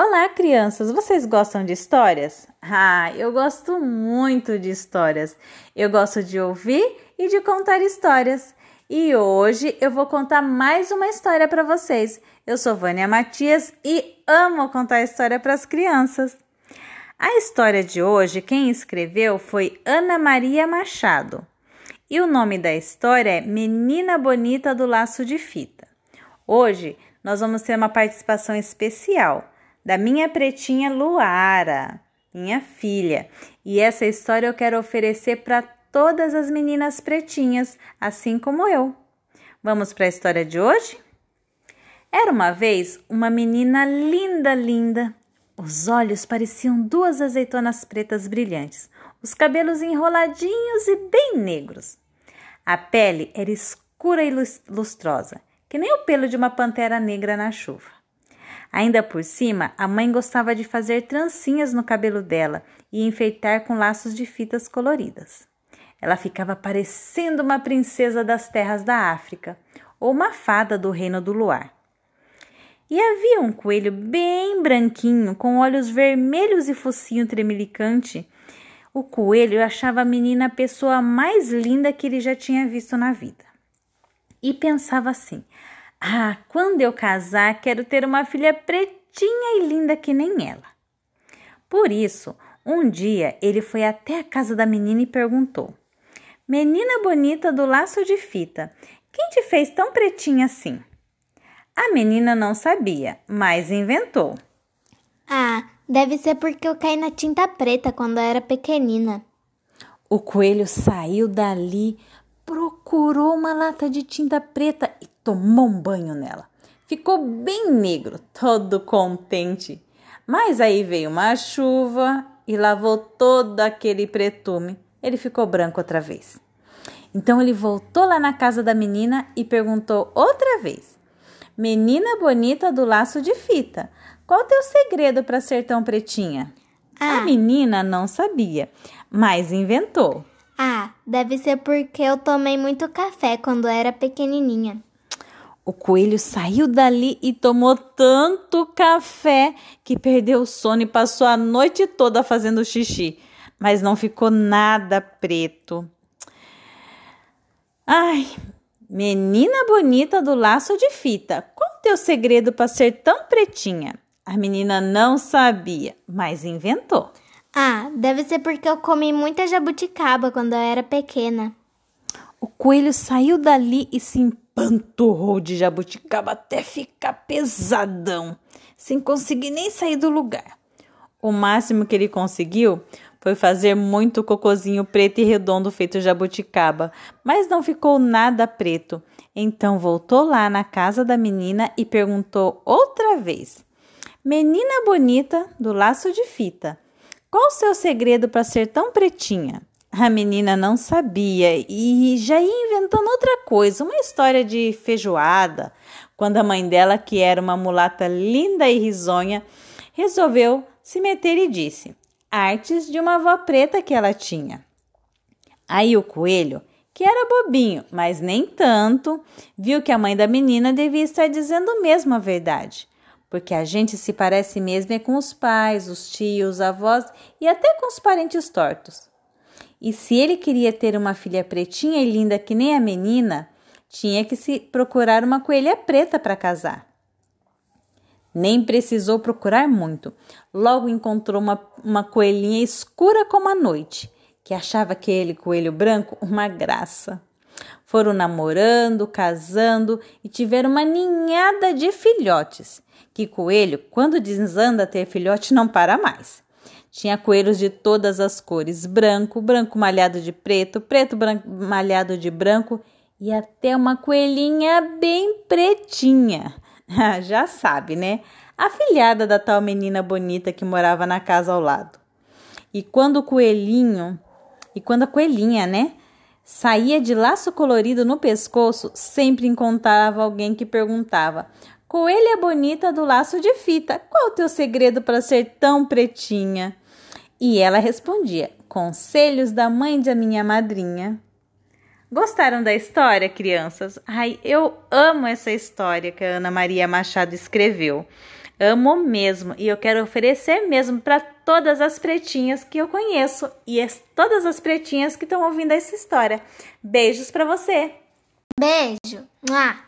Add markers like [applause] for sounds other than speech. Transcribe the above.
Olá, crianças! Vocês gostam de histórias? Ah, eu gosto muito de histórias. Eu gosto de ouvir e de contar histórias. E hoje eu vou contar mais uma história para vocês. Eu sou Vânia Matias e amo contar história para as crianças. A história de hoje, quem escreveu foi Ana Maria Machado. E o nome da história é Menina Bonita do Laço de Fita. Hoje nós vamos ter uma participação especial da minha pretinha Luara, minha filha. E essa história eu quero oferecer para todas as meninas pretinhas, assim como eu. Vamos para a história de hoje? Era uma vez uma menina linda, linda. Os olhos pareciam duas azeitonas pretas brilhantes, os cabelos enroladinhos e bem negros. A pele era escura e lustrosa, que nem o pelo de uma pantera negra na chuva. Ainda por cima, a mãe gostava de fazer trancinhas no cabelo dela e enfeitar com laços de fitas coloridas. Ela ficava parecendo uma princesa das terras da África ou uma fada do reino do luar. E havia um coelho bem branquinho, com olhos vermelhos e focinho tremelicante. O coelho achava a menina a pessoa mais linda que ele já tinha visto na vida. E pensava assim: ah, quando eu casar, quero ter uma filha pretinha e linda que nem ela. Por isso, um dia ele foi até a casa da menina e perguntou: Menina bonita do laço de fita, quem te fez tão pretinha assim? A menina não sabia, mas inventou. Ah, deve ser porque eu caí na tinta preta quando eu era pequenina. O coelho saiu dali, procurou uma lata de tinta preta e tomou um banho nela. Ficou bem negro, todo contente. Mas aí veio uma chuva e lavou todo aquele pretume. Ele ficou branco outra vez. Então ele voltou lá na casa da menina e perguntou outra vez: Menina bonita do laço de fita, qual teu segredo para ser tão pretinha? Ah. A menina não sabia, mas inventou. Ah, deve ser porque eu tomei muito café quando era pequenininha. O coelho saiu dali e tomou tanto café que perdeu o sono e passou a noite toda fazendo xixi, mas não ficou nada preto. Ai, menina bonita do laço de fita, qual o teu segredo para ser tão pretinha? A menina não sabia, mas inventou. Ah, deve ser porque eu comi muita jabuticaba quando eu era pequena. O coelho saiu dali e se empanturrou de jabuticaba até ficar pesadão, sem conseguir nem sair do lugar. O máximo que ele conseguiu foi fazer muito cocozinho preto e redondo feito jabuticaba, mas não ficou nada preto. Então voltou lá na casa da menina e perguntou outra vez: Menina bonita do laço de fita, qual o seu segredo para ser tão pretinha? A menina não sabia e já ia inventando outra coisa, uma história de feijoada, quando a mãe dela, que era uma mulata linda e risonha, resolveu se meter e disse: artes de uma avó preta que ela tinha. Aí o coelho, que era bobinho, mas nem tanto, viu que a mãe da menina devia estar dizendo mesmo a verdade, porque a gente se parece mesmo é com os pais, os tios, os avós e até com os parentes tortos. E se ele queria ter uma filha pretinha e linda que nem a menina, tinha que se procurar uma coelha preta para casar. Nem precisou procurar muito. Logo encontrou uma, uma coelhinha escura como a noite, que achava aquele coelho branco uma graça. Foram namorando, casando e tiveram uma ninhada de filhotes. Que coelho, quando desanda ter filhote, não para mais. Tinha coelhos de todas as cores: branco, branco malhado de preto, preto branco, malhado de branco e até uma coelhinha bem pretinha. [laughs] Já sabe, né? A filhada da tal menina bonita que morava na casa ao lado. E quando o coelhinho, e quando a coelhinha, né, saía de laço colorido no pescoço, sempre encontrava alguém que perguntava: Coelha bonita do laço de fita, qual o teu segredo para ser tão pretinha? E ela respondia: Conselhos da mãe da minha madrinha. Gostaram da história, crianças? Ai, eu amo essa história que a Ana Maria Machado escreveu. Amo mesmo e eu quero oferecer mesmo para todas as pretinhas que eu conheço e as, todas as pretinhas que estão ouvindo essa história. Beijos para você. Beijo. Mua.